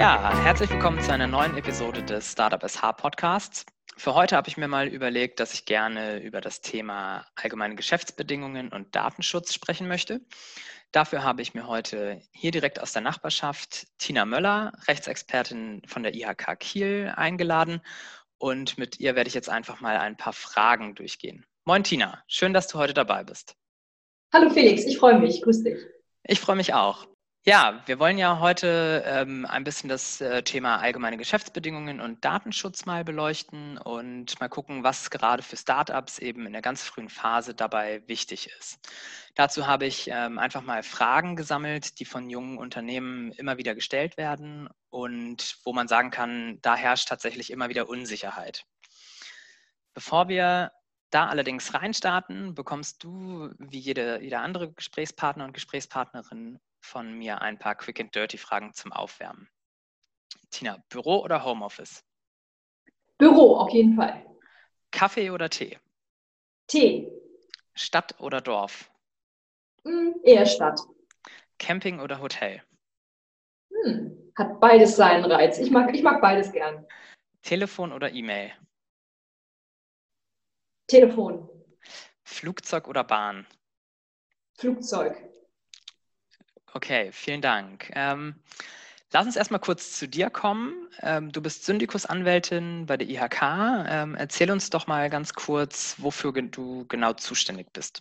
Ja, herzlich willkommen zu einer neuen Episode des Startup SH Podcasts. Für heute habe ich mir mal überlegt, dass ich gerne über das Thema allgemeine Geschäftsbedingungen und Datenschutz sprechen möchte. Dafür habe ich mir heute hier direkt aus der Nachbarschaft Tina Möller, Rechtsexpertin von der IHK Kiel, eingeladen. Und mit ihr werde ich jetzt einfach mal ein paar Fragen durchgehen. Moin Tina, schön, dass du heute dabei bist. Hallo Felix, ich freue mich. Grüß dich. Ich freue mich auch. Ja, wir wollen ja heute ähm, ein bisschen das äh, Thema allgemeine Geschäftsbedingungen und Datenschutz mal beleuchten und mal gucken, was gerade für Startups eben in der ganz frühen Phase dabei wichtig ist. Dazu habe ich ähm, einfach mal Fragen gesammelt, die von jungen Unternehmen immer wieder gestellt werden und wo man sagen kann, da herrscht tatsächlich immer wieder Unsicherheit. Bevor wir da allerdings reinstarten, bekommst du, wie jede, jeder andere Gesprächspartner und Gesprächspartnerin, von mir ein paar Quick and Dirty Fragen zum Aufwärmen. Tina, Büro oder Homeoffice? Büro, auf jeden Fall. Kaffee oder Tee? Tee. Stadt oder Dorf? Hm, eher Stadt. Camping oder Hotel? Hm, hat beides seinen Reiz. Ich mag, ich mag beides gern. Telefon oder E-Mail? Telefon. Flugzeug oder Bahn? Flugzeug. Okay, vielen Dank. Ähm, lass uns erstmal kurz zu dir kommen. Ähm, du bist Syndikusanwältin bei der IHK. Ähm, erzähl uns doch mal ganz kurz, wofür du genau zuständig bist.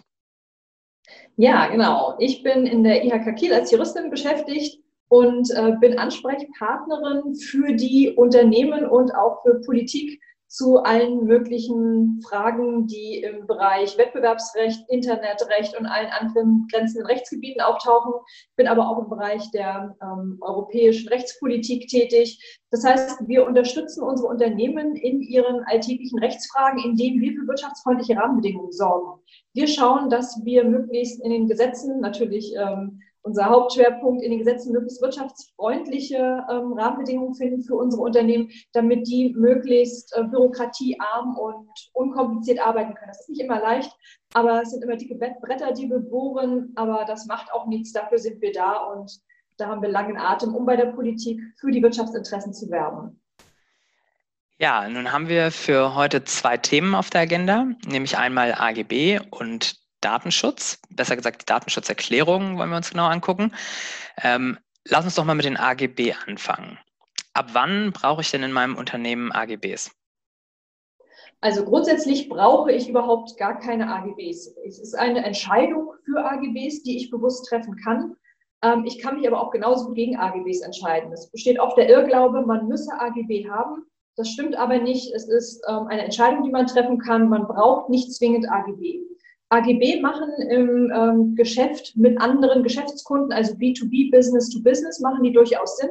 Ja, genau. Ich bin in der IHK Kiel als Juristin beschäftigt und äh, bin Ansprechpartnerin für die Unternehmen und auch für Politik zu allen möglichen Fragen, die im Bereich Wettbewerbsrecht, Internetrecht und allen anderen grenzenden Rechtsgebieten auftauchen. Bin aber auch im Bereich der ähm, europäischen Rechtspolitik tätig. Das heißt, wir unterstützen unsere Unternehmen in ihren alltäglichen Rechtsfragen, indem wir für wirtschaftsfreundliche Rahmenbedingungen sorgen. Wir schauen, dass wir möglichst in den Gesetzen natürlich ähm, unser Hauptschwerpunkt in den Gesetzen möglichst wirtschaftsfreundliche ähm, Rahmenbedingungen finden für unsere Unternehmen, damit die möglichst äh, bürokratiearm und unkompliziert arbeiten können. Das ist nicht immer leicht, aber es sind immer dicke Bretter, die wir bohren, aber das macht auch nichts. Dafür sind wir da und da haben wir langen Atem, um bei der Politik für die Wirtschaftsinteressen zu werben. Ja, nun haben wir für heute zwei Themen auf der Agenda, nämlich einmal AGB und Datenschutz, besser gesagt die Datenschutzerklärung wollen wir uns genau angucken. Ähm, lass uns doch mal mit den AGB anfangen. Ab wann brauche ich denn in meinem Unternehmen AGBs? Also grundsätzlich brauche ich überhaupt gar keine AGBs. Es ist eine Entscheidung für AGBs, die ich bewusst treffen kann. Ähm, ich kann mich aber auch genauso gegen AGBs entscheiden. Es besteht oft der Irrglaube, man müsse AGB haben. Das stimmt aber nicht. Es ist ähm, eine Entscheidung, die man treffen kann. Man braucht nicht zwingend AGB. AGB machen im ähm, Geschäft mit anderen Geschäftskunden, also B2B, Business to Business, machen die durchaus Sinn,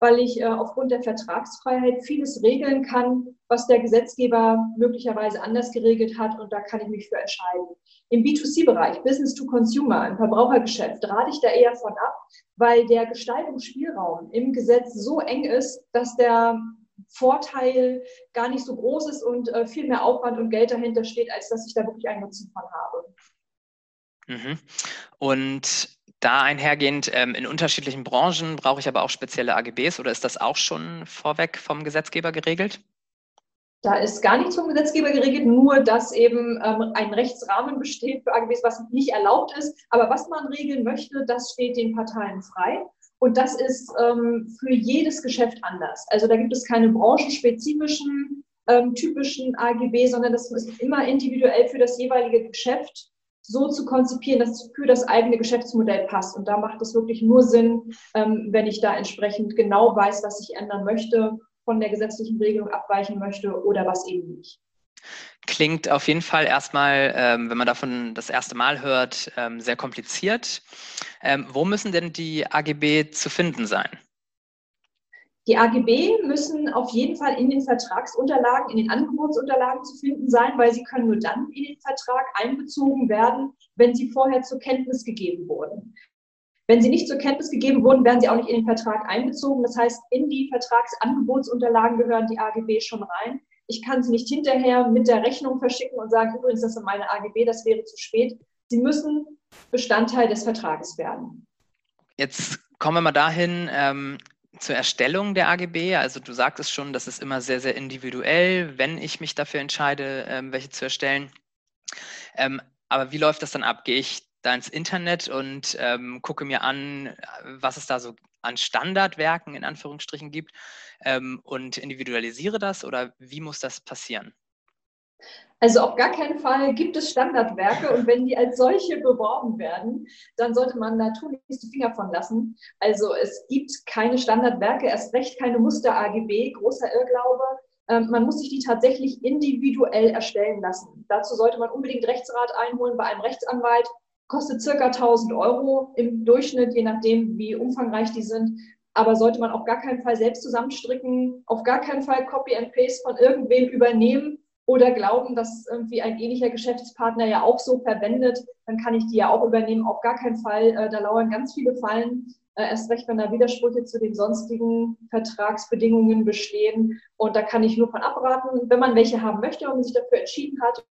weil ich äh, aufgrund der Vertragsfreiheit vieles regeln kann, was der Gesetzgeber möglicherweise anders geregelt hat und da kann ich mich für entscheiden. Im B2C-Bereich, Business to Consumer, im Verbrauchergeschäft, rate ich da eher von ab, weil der Gestaltungsspielraum im Gesetz so eng ist, dass der Vorteil gar nicht so groß ist und äh, viel mehr Aufwand und Geld dahinter steht, als dass ich da wirklich einen Nutzen von habe. Mhm. Und da einhergehend, ähm, in unterschiedlichen Branchen brauche ich aber auch spezielle AGBs oder ist das auch schon vorweg vom Gesetzgeber geregelt? Da ist gar nichts vom Gesetzgeber geregelt, nur dass eben ähm, ein Rechtsrahmen besteht für AGBs, was nicht erlaubt ist. Aber was man regeln möchte, das steht den Parteien frei. Und das ist ähm, für jedes Geschäft anders. Also da gibt es keine branchenspezifischen, ähm, typischen AGB, sondern das ist immer individuell für das jeweilige Geschäft so zu konzipieren, dass es für das eigene Geschäftsmodell passt. Und da macht es wirklich nur Sinn, ähm, wenn ich da entsprechend genau weiß, was ich ändern möchte, von der gesetzlichen Regelung abweichen möchte oder was eben nicht. Klingt auf jeden Fall erstmal, ähm, wenn man davon das erste Mal hört, ähm, sehr kompliziert. Ähm, wo müssen denn die AGB zu finden sein? Die AGB müssen auf jeden Fall in den Vertragsunterlagen, in den Angebotsunterlagen zu finden sein, weil sie können nur dann in den Vertrag einbezogen werden, wenn sie vorher zur Kenntnis gegeben wurden. Wenn sie nicht zur Kenntnis gegeben wurden, werden sie auch nicht in den Vertrag einbezogen. Das heißt, in die Vertragsangebotsunterlagen gehören die AGB schon rein. Ich kann sie nicht hinterher mit der Rechnung verschicken und sagen, übrigens, das sind meine AGB, das wäre zu spät. Sie müssen Bestandteil des Vertrages werden. Jetzt kommen wir mal dahin, ähm, zur Erstellung der AGB. Also du sagtest schon, das ist immer sehr, sehr individuell, wenn ich mich dafür entscheide, ähm, welche zu erstellen. Ähm, aber wie läuft das dann ab? Gehe ich da ins Internet und ähm, gucke mir an, was es da so an Standardwerken in Anführungsstrichen gibt ähm, und individualisiere das oder wie muss das passieren? Also auf gar keinen Fall gibt es Standardwerke und wenn die als solche beworben werden, dann sollte man da tunlichst die Finger von lassen. Also es gibt keine Standardwerke, erst recht keine Muster-AGB, großer Irrglaube. Ähm, man muss sich die tatsächlich individuell erstellen lassen. Dazu sollte man unbedingt Rechtsrat einholen bei einem Rechtsanwalt. Kostet circa 1000 Euro im Durchschnitt, je nachdem, wie umfangreich die sind. Aber sollte man auf gar keinen Fall selbst zusammenstricken, auf gar keinen Fall Copy and Paste von irgendwem übernehmen oder glauben, dass irgendwie ein ähnlicher Geschäftspartner ja auch so verwendet, dann kann ich die ja auch übernehmen. Auf gar keinen Fall. Äh, da lauern ganz viele Fallen. Äh, erst recht, wenn da Widersprüche zu den sonstigen Vertragsbedingungen bestehen. Und da kann ich nur von abraten, wenn man welche haben möchte und sich dafür entschieden hat,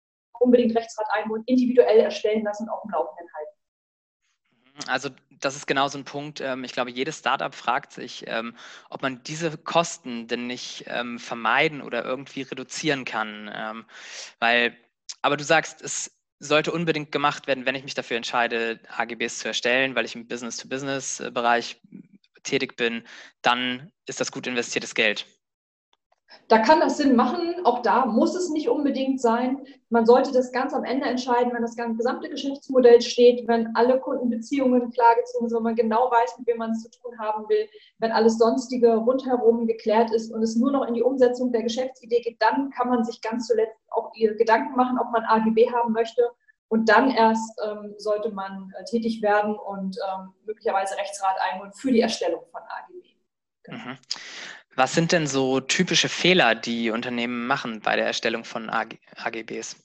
unbedingt Rechtsrat einholen, individuell erstellen lassen und auf dem Laufenden halten. Also das ist genau so ein Punkt. Ähm, ich glaube, jedes Startup fragt sich, ähm, ob man diese Kosten denn nicht ähm, vermeiden oder irgendwie reduzieren kann. Weil, aber du sagst, es sollte unbedingt gemacht werden, wenn ich mich dafür entscheide, AGBs zu erstellen, weil ich im Business-to-Business-Bereich tätig bin, dann ist das gut investiertes Geld. Da kann das Sinn machen, auch da muss es nicht unbedingt sein. Man sollte das ganz am Ende entscheiden, wenn das gesamte Geschäftsmodell steht, wenn alle Kundenbeziehungen klargezogen sind, wenn man genau weiß, mit wem man es zu tun haben will, wenn alles Sonstige rundherum geklärt ist und es nur noch in die Umsetzung der Geschäftsidee geht, dann kann man sich ganz zuletzt auch Gedanken machen, ob man AGB haben möchte. Und dann erst ähm, sollte man äh, tätig werden und ähm, möglicherweise Rechtsrat einholen für die Erstellung von AGB. Genau. Mhm. Was sind denn so typische Fehler, die Unternehmen machen bei der Erstellung von AG AGBs?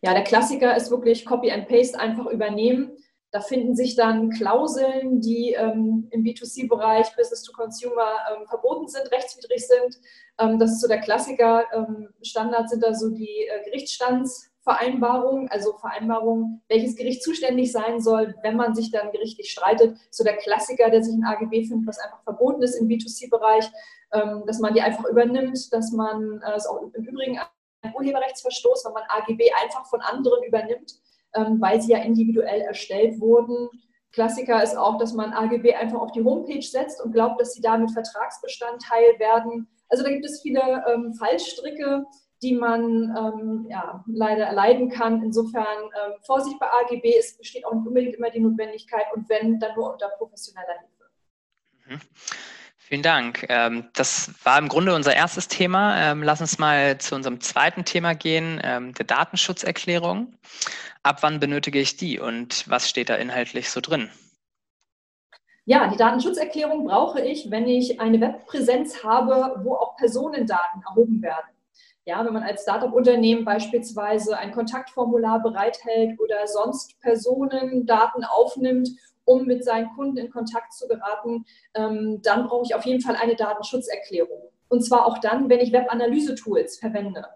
Ja, der Klassiker ist wirklich Copy and Paste einfach übernehmen. Da finden sich dann Klauseln, die ähm, im B2C-Bereich, Business to Consumer, ähm, verboten sind, rechtswidrig sind. Ähm, das ist so der Klassiker. Ähm, Standard sind da so die äh, Gerichtsstands- Vereinbarung, also Vereinbarung, welches Gericht zuständig sein soll, wenn man sich dann gerichtlich streitet. So der Klassiker, der sich in AGB findet, was einfach verboten ist im B2C-Bereich, ähm, dass man die einfach übernimmt, dass man, äh, ist auch im Übrigen ein Urheberrechtsverstoß, wenn man AGB einfach von anderen übernimmt, ähm, weil sie ja individuell erstellt wurden. Klassiker ist auch, dass man AGB einfach auf die Homepage setzt und glaubt, dass sie damit Vertragsbestandteil werden. Also da gibt es viele ähm, Fallstricke, die man ähm, ja, leider erleiden kann. Insofern ähm, Vorsicht bei AGB, es besteht auch nicht unbedingt immer die Notwendigkeit und wenn, dann nur unter professioneller Hilfe. Mhm. Vielen Dank. Ähm, das war im Grunde unser erstes Thema. Ähm, lass uns mal zu unserem zweiten Thema gehen, ähm, der Datenschutzerklärung. Ab wann benötige ich die und was steht da inhaltlich so drin? Ja, die Datenschutzerklärung brauche ich, wenn ich eine Webpräsenz habe, wo auch Personendaten erhoben werden. Ja, wenn man als Startup-Unternehmen beispielsweise ein Kontaktformular bereithält oder sonst Personendaten aufnimmt, um mit seinen Kunden in Kontakt zu geraten, ähm, dann brauche ich auf jeden Fall eine Datenschutzerklärung. Und zwar auch dann, wenn ich Webanalyse-Tools verwende.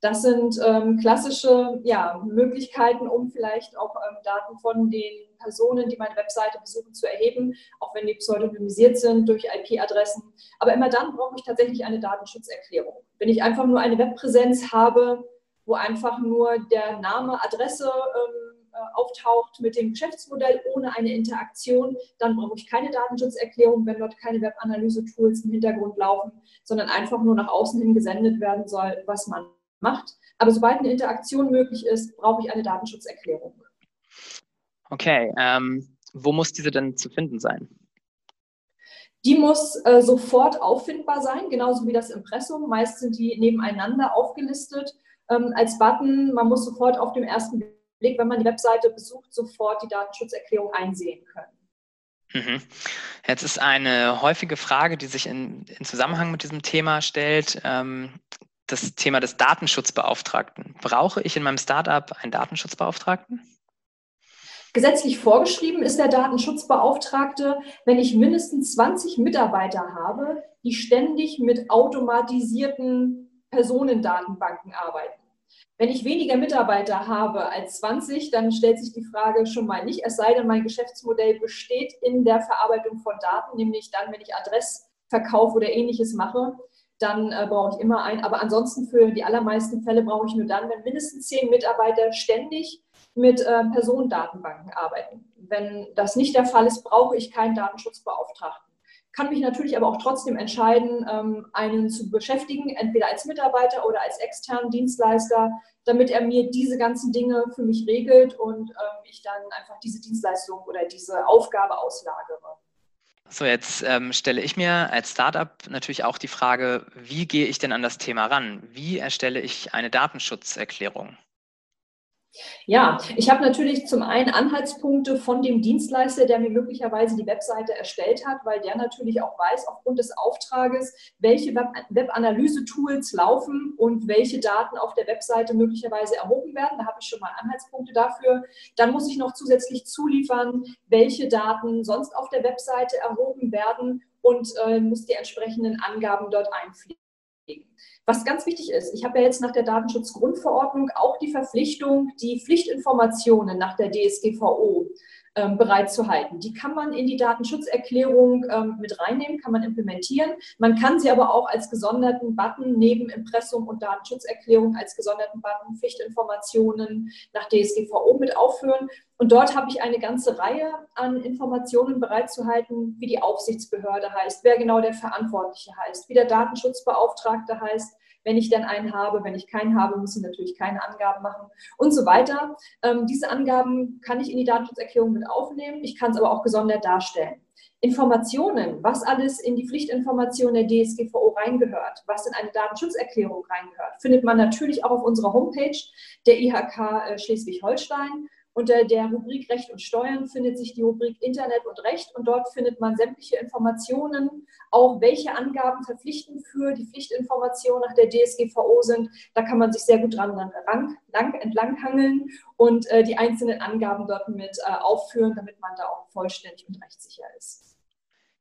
Das sind ähm, klassische ja, Möglichkeiten, um vielleicht auch ähm, Daten von den Personen, die meine Webseite besuchen, zu erheben, auch wenn die pseudonymisiert sind durch IP-Adressen. Aber immer dann brauche ich tatsächlich eine Datenschutzerklärung. Wenn ich einfach nur eine Webpräsenz habe, wo einfach nur der Name, Adresse ähm, äh, auftaucht mit dem Geschäftsmodell ohne eine Interaktion, dann brauche ich keine Datenschutzerklärung, wenn dort keine Webanalyse-Tools im Hintergrund laufen, sondern einfach nur nach außen hin gesendet werden soll, was man macht. Aber sobald eine Interaktion möglich ist, brauche ich eine Datenschutzerklärung. Okay, ähm, wo muss diese denn zu finden sein? Die muss äh, sofort auffindbar sein, genauso wie das Impressum. Meist sind die nebeneinander aufgelistet ähm, als Button. Man muss sofort auf dem ersten Blick, wenn man die Webseite besucht, sofort die Datenschutzerklärung einsehen können. Mhm. Jetzt ist eine häufige Frage, die sich in, in Zusammenhang mit diesem Thema stellt, ähm, das Thema des Datenschutzbeauftragten. Brauche ich in meinem Startup einen Datenschutzbeauftragten? Gesetzlich vorgeschrieben ist der Datenschutzbeauftragte, wenn ich mindestens 20 Mitarbeiter habe, die ständig mit automatisierten Personendatenbanken arbeiten. Wenn ich weniger Mitarbeiter habe als 20, dann stellt sich die Frage schon mal nicht, es sei denn, mein Geschäftsmodell besteht in der Verarbeitung von Daten, nämlich dann, wenn ich Adressverkauf oder ähnliches mache, dann äh, brauche ich immer einen. Aber ansonsten für die allermeisten Fälle brauche ich nur dann, wenn mindestens zehn Mitarbeiter ständig mit äh, Personendatenbanken arbeiten. Wenn das nicht der Fall ist, brauche ich keinen Datenschutzbeauftragten. Kann mich natürlich aber auch trotzdem entscheiden, ähm, einen zu beschäftigen, entweder als Mitarbeiter oder als externen Dienstleister, damit er mir diese ganzen Dinge für mich regelt und ähm, ich dann einfach diese Dienstleistung oder diese Aufgabe auslagere. So, jetzt ähm, stelle ich mir als Startup natürlich auch die Frage, wie gehe ich denn an das Thema ran? Wie erstelle ich eine Datenschutzerklärung? Ja, ich habe natürlich zum einen Anhaltspunkte von dem Dienstleister, der mir möglicherweise die Webseite erstellt hat, weil der natürlich auch weiß, aufgrund des Auftrages, welche Web-Analyse-Tools laufen und welche Daten auf der Webseite möglicherweise erhoben werden. Da habe ich schon mal Anhaltspunkte dafür. Dann muss ich noch zusätzlich zuliefern, welche Daten sonst auf der Webseite erhoben werden und äh, muss die entsprechenden Angaben dort einpflegen. Was ganz wichtig ist, ich habe ja jetzt nach der Datenschutzgrundverordnung auch die Verpflichtung, die Pflichtinformationen nach der DSGVO ähm, bereitzuhalten. Die kann man in die Datenschutzerklärung ähm, mit reinnehmen, kann man implementieren. Man kann sie aber auch als gesonderten Button neben Impressum und Datenschutzerklärung als gesonderten Button Pflichtinformationen nach DSGVO mit aufführen. Und dort habe ich eine ganze Reihe an Informationen bereitzuhalten, wie die Aufsichtsbehörde heißt, wer genau der Verantwortliche heißt, wie der Datenschutzbeauftragte heißt, wenn ich denn einen habe. Wenn ich keinen habe, muss ich natürlich keine Angaben machen und so weiter. Ähm, diese Angaben kann ich in die Datenschutzerklärung mit aufnehmen. Ich kann es aber auch gesondert darstellen. Informationen, was alles in die Pflichtinformation der DSGVO reingehört, was in eine Datenschutzerklärung reingehört, findet man natürlich auch auf unserer Homepage der IHK äh, Schleswig-Holstein. Unter der Rubrik Recht und Steuern findet sich die Rubrik Internet und Recht und dort findet man sämtliche Informationen, auch welche Angaben verpflichtend für die Pflichtinformation nach der DSGVO sind. Da kann man sich sehr gut dran lang, lang, entlanghangeln und äh, die einzelnen Angaben dort mit äh, aufführen, damit man da auch vollständig und rechtssicher ist.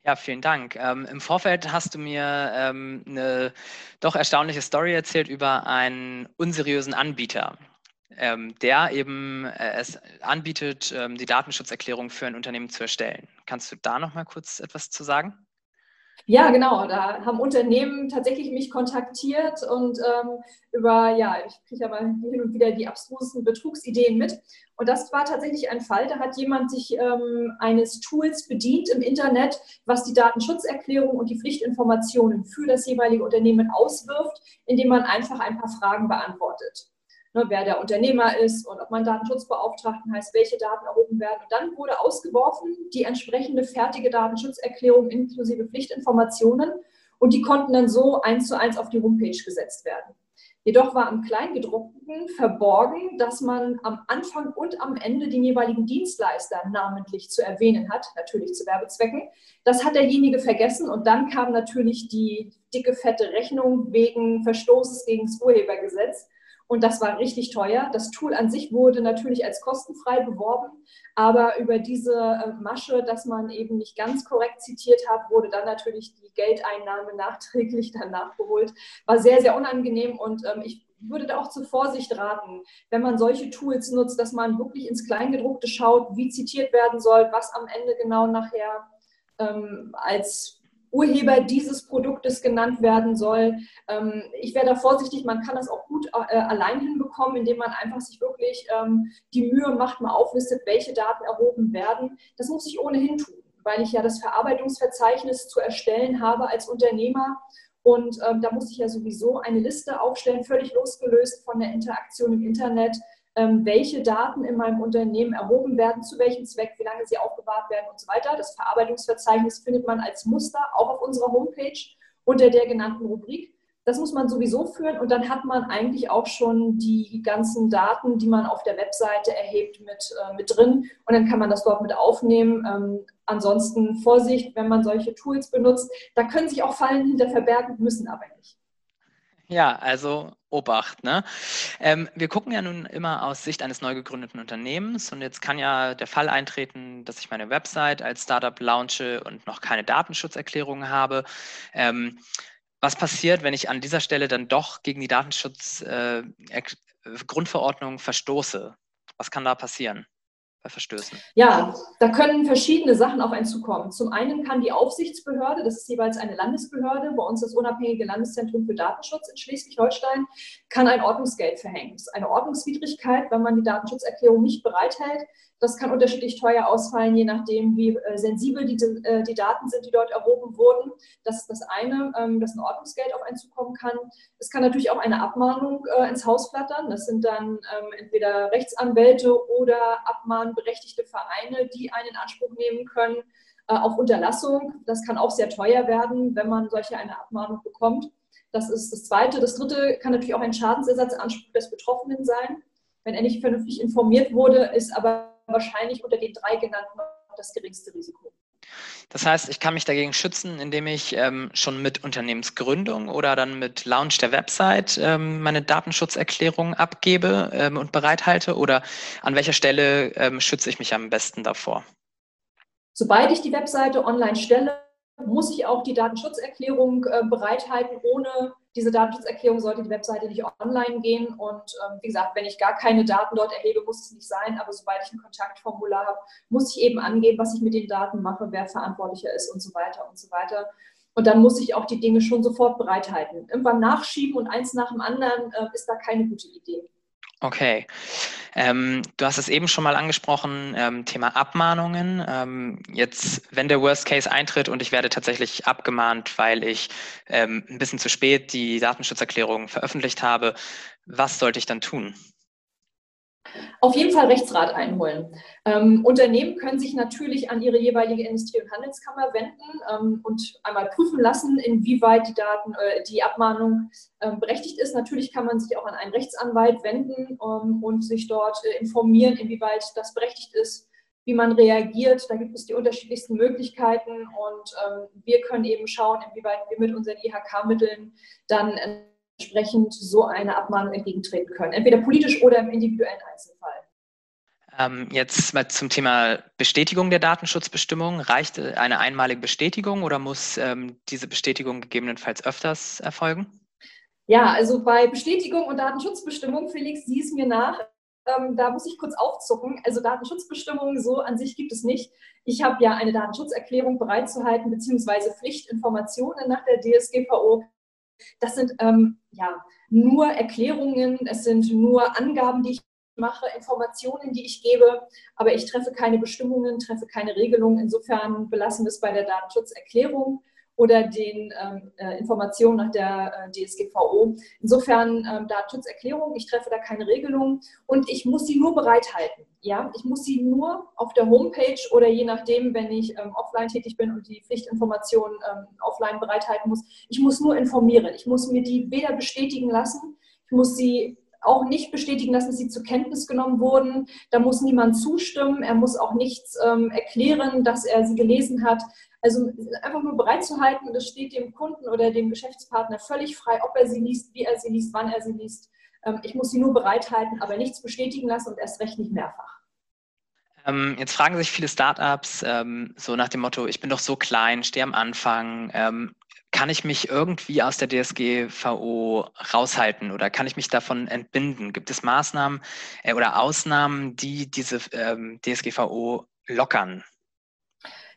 Ja, vielen Dank. Ähm, Im Vorfeld hast du mir ähm, eine doch erstaunliche Story erzählt über einen unseriösen Anbieter ähm, der eben äh, es anbietet, ähm, die Datenschutzerklärung für ein Unternehmen zu erstellen. Kannst du da noch mal kurz etwas zu sagen? Ja, genau. Da haben Unternehmen tatsächlich mich kontaktiert und ähm, über, ja, ich kriege aber hin und wieder die abstrusesten Betrugsideen mit. Und das war tatsächlich ein Fall, da hat jemand sich ähm, eines Tools bedient im Internet, was die Datenschutzerklärung und die Pflichtinformationen für das jeweilige Unternehmen auswirft, indem man einfach ein paar Fragen beantwortet ne, wer der Unternehmer ist und ob man Datenschutzbeauftragten heißt, welche Daten erhoben werden. Und dann wurde ausgeworfen die entsprechende fertige Datenschutzerklärung inklusive Pflichtinformationen und die konnten dann so eins zu eins auf die Homepage gesetzt werden. Jedoch war am Kleingedruckten verborgen, dass man am Anfang und am Ende den jeweiligen Dienstleister namentlich zu erwähnen hat, natürlich zu Werbezwecken. Das hat derjenige vergessen und dann kam natürlich die dicke, fette Rechnung wegen Verstoßes gegen das Urhebergesetz. Und das war richtig teuer. Das Tool an sich wurde natürlich als kostenfrei beworben, aber über diese äh, Masche, dass man eben nicht ganz korrekt zitiert hat, wurde dann natürlich die Geldeinnahme nachträglich dann nachgeholt. War sehr, sehr unangenehm und ähm, ich würde da auch zur Vorsicht raten, wenn man solche Tools nutzt, dass man wirklich ins Kleingedruckte schaut, wie zitiert werden soll, was am Ende genau nachher ähm, als Urheber dieses Produktes genannt werden soll. Ähm, ich wäre da vorsichtig, man kann das auch gut äh, allein hinbekommen, indem man einfach sich wirklich ähm, die Mühe macht, mal auflistet, welche Daten erhoben werden. Das muss ich ohnehin tun, weil ich ja das Verarbeitungsverzeichnis zu erstellen habe als Unternehmer. Und ähm, da muss ich ja sowieso eine Liste aufstellen, völlig losgelöst von der Interaktion im Internet ähm, welche Daten in meinem Unternehmen erhoben werden, zu welchem Zweck, wie lange sie aufbewahrt werden und so weiter. Das Verarbeitungsverzeichnis findet man als Muster auch auf unserer Homepage unter der genannten Rubrik. Das muss man sowieso führen und dann hat man eigentlich auch schon die ganzen Daten, die man auf der Webseite erhebt, mit, äh, mit drin und dann kann man das dort mit aufnehmen. Ähm, ansonsten Vorsicht, wenn man solche Tools benutzt, da können sich auch Fallen hinter verbergen, müssen aber nicht. Ja, also Obacht. Ne? Ähm, wir gucken ja nun immer aus Sicht eines neu gegründeten Unternehmens und jetzt kann ja der Fall eintreten, dass ich meine Website als Startup launche und noch keine Datenschutzerklärung habe. Ähm, was passiert, wenn ich an dieser Stelle dann doch gegen die Datenschutzgrundverordnung äh, verstoße? Was kann da passieren? Bei Verstößen? Ja, da können verschiedene Sachen auf einen zukommen. Zum einen kann die Aufsichtsbehörde, das ist jeweils eine Landesbehörde, bei uns das unabhängige Landeszentrum für Datenschutz in Schleswig-Holstein, kann ein Ordnungsgeld verhängen. Das ist eine Ordnungswidrigkeit, wenn man die Datenschutzerklärung nicht bereithält. Das kann unterschiedlich teuer ausfallen, je nachdem, wie äh, sensibel die, äh, die Daten sind, die dort erhoben wurden. Das ist das eine, ähm, dass ein Ordnungsgeld auf einen zukommen kann. Es kann natürlich auch eine Abmahnung äh, ins Haus flattern. Das sind dann ähm, entweder Rechtsanwälte oder abmahnberechtigte Vereine, die einen in Anspruch nehmen können auf Unterlassung. Das kann auch sehr teuer werden, wenn man solche eine Abmahnung bekommt. Das ist das Zweite. Das Dritte kann natürlich auch ein Schadensersatzanspruch des Betroffenen sein, wenn er nicht vernünftig informiert wurde, ist aber wahrscheinlich unter den drei genannten das geringste Risiko. Das heißt, ich kann mich dagegen schützen, indem ich ähm, schon mit Unternehmensgründung oder dann mit Launch der Website ähm, meine Datenschutzerklärung abgebe ähm, und bereithalte? Oder an welcher Stelle ähm, schütze ich mich am besten davor? Sobald ich die Webseite online stelle, muss ich auch die Datenschutzerklärung äh, bereithalten. Ohne diese Datenschutzerklärung sollte die Webseite nicht online gehen. Und ähm, wie gesagt, wenn ich gar keine Daten dort erhebe, muss es nicht sein. Aber sobald ich ein Kontaktformular habe, muss ich eben angeben, was ich mit den Daten mache, wer verantwortlicher ist und so weiter und so weiter. Und dann muss ich auch die Dinge schon sofort bereithalten. Irgendwann nachschieben und eins nach dem anderen äh, ist da keine gute Idee. Okay. Ähm, du hast es eben schon mal angesprochen, ähm, Thema Abmahnungen. Ähm, jetzt, wenn der Worst Case eintritt und ich werde tatsächlich abgemahnt, weil ich ähm, ein bisschen zu spät die Datenschutzerklärung veröffentlicht habe, was sollte ich dann tun? Auf jeden Fall Rechtsrat einholen. Ähm, Unternehmen können sich natürlich an ihre jeweilige Industrie- und Handelskammer wenden ähm, und einmal prüfen lassen, inwieweit die Daten, äh, die Abmahnung äh, berechtigt ist. Natürlich kann man sich auch an einen Rechtsanwalt wenden ähm, und sich dort äh, informieren, inwieweit das berechtigt ist, wie man reagiert. Da gibt es die unterschiedlichsten Möglichkeiten und ähm, wir können eben schauen, inwieweit wir mit unseren IHK-Mitteln dann entsprechend so eine Abmahnung entgegentreten können, entweder politisch oder im individuellen Einzelfall. Ähm, jetzt mal zum Thema Bestätigung der Datenschutzbestimmung. Reicht eine einmalige Bestätigung oder muss ähm, diese Bestätigung gegebenenfalls öfters erfolgen? Ja, also bei Bestätigung und Datenschutzbestimmung, Felix, sieh es mir nach. Ähm, da muss ich kurz aufzucken. Also Datenschutzbestimmungen so an sich gibt es nicht. Ich habe ja eine Datenschutzerklärung bereitzuhalten, beziehungsweise Pflichtinformationen nach der DSGVO das sind ähm, ja nur Erklärungen, es sind nur Angaben, die ich mache, Informationen, die ich gebe, aber ich treffe keine Bestimmungen, treffe keine Regelungen. Insofern belassen wir es bei der Datenschutzerklärung oder den ähm, äh, Informationen nach der äh, DSGVO. Insofern ähm, Datenschutzerklärung, ich treffe da keine Regelung und ich muss sie nur bereithalten. Ja, ich muss sie nur auf der Homepage oder je nachdem, wenn ich ähm, offline tätig bin und die Pflichtinformationen ähm, offline bereithalten muss, ich muss nur informieren. Ich muss mir die weder bestätigen lassen, ich muss sie auch nicht bestätigen lassen, dass sie zur Kenntnis genommen wurden. Da muss niemand zustimmen. Er muss auch nichts ähm, erklären, dass er sie gelesen hat. Also einfach nur bereit zu halten, das steht dem Kunden oder dem Geschäftspartner völlig frei, ob er sie liest, wie er sie liest, wann er sie liest. Ähm, ich muss sie nur bereithalten, aber nichts bestätigen lassen und erst recht nicht mehrfach. Ähm, jetzt fragen sich viele Startups ähm, so nach dem Motto, ich bin doch so klein, stehe am Anfang. Ähm, kann ich mich irgendwie aus der DSGVO raushalten oder kann ich mich davon entbinden? Gibt es Maßnahmen äh, oder Ausnahmen, die diese ähm, DSGVO lockern?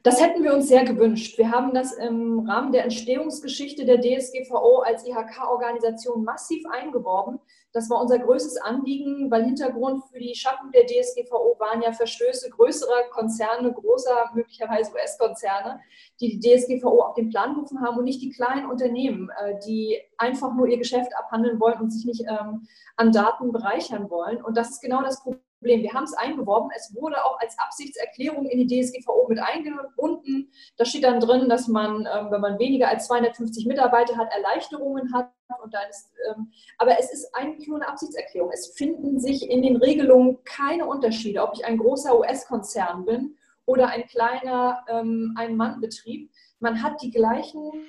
Das hätten wir uns sehr gewünscht. Wir haben das im Rahmen der Entstehungsgeschichte der DSGVO als IHK-Organisation massiv eingeworben. Das war unser größtes Anliegen, weil Hintergrund für die Schaffung der DSGVO waren ja Verstöße größerer Konzerne, großer, möglicherweise US-Konzerne, die die DSGVO auf den Plan gerufen haben und nicht die kleinen Unternehmen, äh, die einfach nur ihr Geschäft abhandeln wollen und sich nicht ähm, an Daten bereichern wollen. Und das ist genau das Problem Problem. Wir haben es eingeworben. Es wurde auch als Absichtserklärung in die DSGVO mit eingebunden. Da steht dann drin, dass man, ähm, wenn man weniger als 250 Mitarbeiter hat, Erleichterungen hat. Und dann ist, ähm, aber es ist eigentlich nur eine Absichtserklärung. Es finden sich in den Regelungen keine Unterschiede, ob ich ein großer US-Konzern bin oder ein kleiner ähm, Ein-Mann-Betrieb. Man hat die gleichen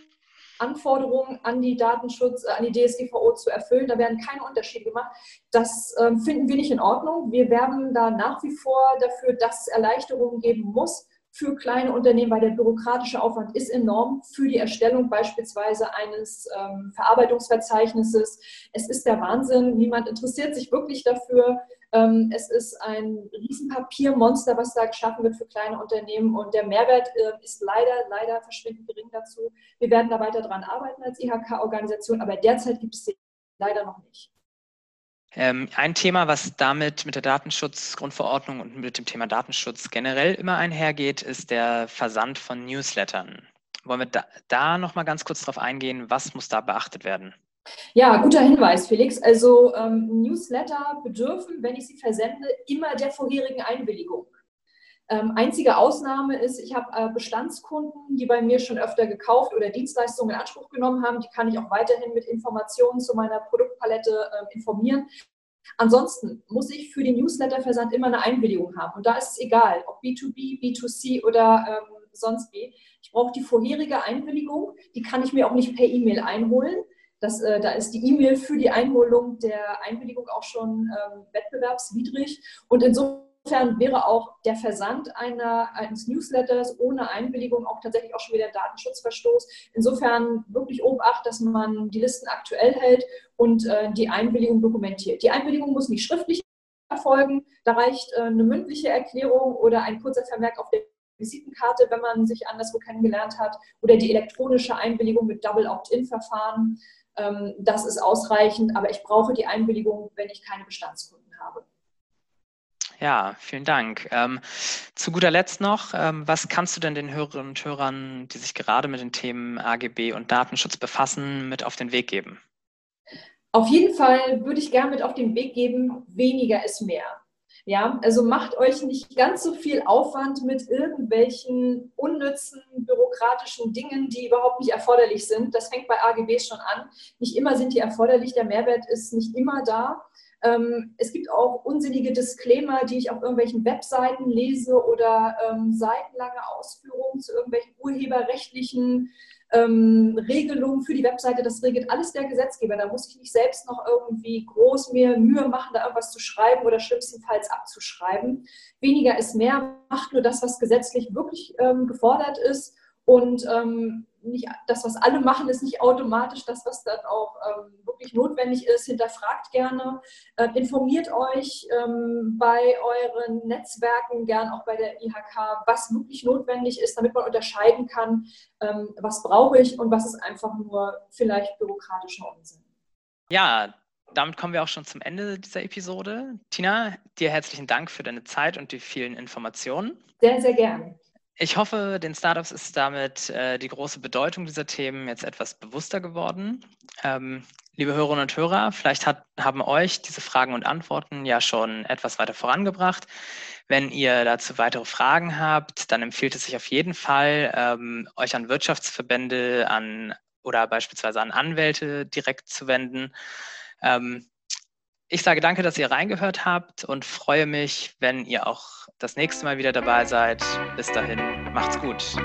Anforderungen an die Datenschutz, äh, an die DSGVO zu erfüllen. Da werden keine Unterschiede gemacht. Das ähm, finden wir nicht in Ordnung. Wir werben da nach wie vor dafür, dass es Erleichterungen geben muss für kleine Unternehmen, weil der bürokratische Aufwand ist enorm für die Erstellung beispielsweise eines ähm, Verarbeitungsverzeichnisses. Es ist der Wahnsinn. Niemand interessiert sich wirklich dafür. Ähm, es ist ein Riesenpapiermonster, was da geschaffen wird für kleine Unternehmen und der Mehrwert äh, ist leider, leider verschwindend gering dazu. Wir werden da weiter dran arbeiten als IHK-Organisation, aber derzeit gibt es sie leider noch nicht. Ähm, ein Thema, was damit mit der Datenschutzgrundverordnung und mit dem Thema Datenschutz generell immer einhergeht, ist der Versand von Newslettern. Wollen wir da, da noch mal ganz kurz darauf eingehen, was muss da beachtet werden? Ja, guter Hinweis, Felix. Also ähm, Newsletter bedürfen, wenn ich sie versende, immer der vorherigen Einwilligung. Ähm, einzige Ausnahme ist, ich habe äh, Bestandskunden, die bei mir schon öfter gekauft oder Dienstleistungen in Anspruch genommen haben. Die kann ich auch weiterhin mit Informationen zu meiner Produktpalette äh, informieren. Ansonsten muss ich für den Newsletterversand immer eine Einwilligung haben. Und da ist es egal, ob B2B, B2C oder ähm, sonst wie. Ich brauche die vorherige Einwilligung. Die kann ich mir auch nicht per E-Mail einholen. Das, äh, da ist die E-Mail für die Einholung der Einwilligung auch schon ähm, wettbewerbswidrig. Und insofern wäre auch der Versand einer, eines Newsletters ohne Einwilligung auch tatsächlich auch schon wieder Datenschutzverstoß. Insofern wirklich Obacht, dass man die Listen aktuell hält und äh, die Einwilligung dokumentiert. Die Einwilligung muss nicht schriftlich erfolgen. Da reicht äh, eine mündliche Erklärung oder ein kurzer Vermerk auf der Visitenkarte, wenn man sich anderswo kennengelernt hat, oder die elektronische Einwilligung mit Double Opt-in-Verfahren. Ähm, das ist ausreichend, aber ich brauche die Einwilligung, wenn ich keine Bestandskunden habe. Ja, vielen Dank. Ähm, zu guter Letzt noch, ähm, was kannst du denn den Hörerinnen und Hörern, die sich gerade mit den Themen AGB und Datenschutz befassen, mit auf den Weg geben? Auf jeden Fall würde ich gerne mit auf den Weg geben, weniger ist mehr. Ja, also macht euch nicht ganz so viel Aufwand mit irgendwelchen unnützen bürokratischen Dingen, die überhaupt nicht erforderlich sind. Das fängt bei AGBs schon an. Nicht immer sind die erforderlich, der Mehrwert ist nicht immer da. Ähm, es gibt auch unsinnige Disclaimer, die ich auf irgendwelchen Webseiten lese oder ähm, seitenlange Ausführungen zu irgendwelchen urheberrechtlichen ähm, Regelungen für die Webseite. Das regelt alles der Gesetzgeber. Da muss ich nicht selbst noch irgendwie groß mir Mühe machen, da irgendwas zu schreiben oder schlimmstenfalls abzuschreiben. Weniger ist mehr, macht nur das, was gesetzlich wirklich ähm, gefordert ist und ähm, nicht das, was alle machen, ist nicht automatisch das, was dann auch ähm, wirklich notwendig ist. Hinterfragt gerne, äh, informiert euch ähm, bei euren Netzwerken, gern auch bei der IHK, was wirklich notwendig ist, damit man unterscheiden kann, ähm, was brauche ich und was ist einfach nur vielleicht bürokratischer Unsinn. Ja, damit kommen wir auch schon zum Ende dieser Episode. Tina, dir herzlichen Dank für deine Zeit und die vielen Informationen. Sehr, sehr gern. Ich hoffe, den Startups ist damit äh, die große Bedeutung dieser Themen jetzt etwas bewusster geworden. Ähm, liebe Hörerinnen und Hörer, vielleicht hat, haben euch diese Fragen und Antworten ja schon etwas weiter vorangebracht. Wenn ihr dazu weitere Fragen habt, dann empfiehlt es sich auf jeden Fall, ähm, euch an Wirtschaftsverbände an, oder beispielsweise an Anwälte direkt zu wenden. Ähm, ich sage danke, dass ihr reingehört habt und freue mich, wenn ihr auch das nächste Mal wieder dabei seid. Bis dahin, macht's gut.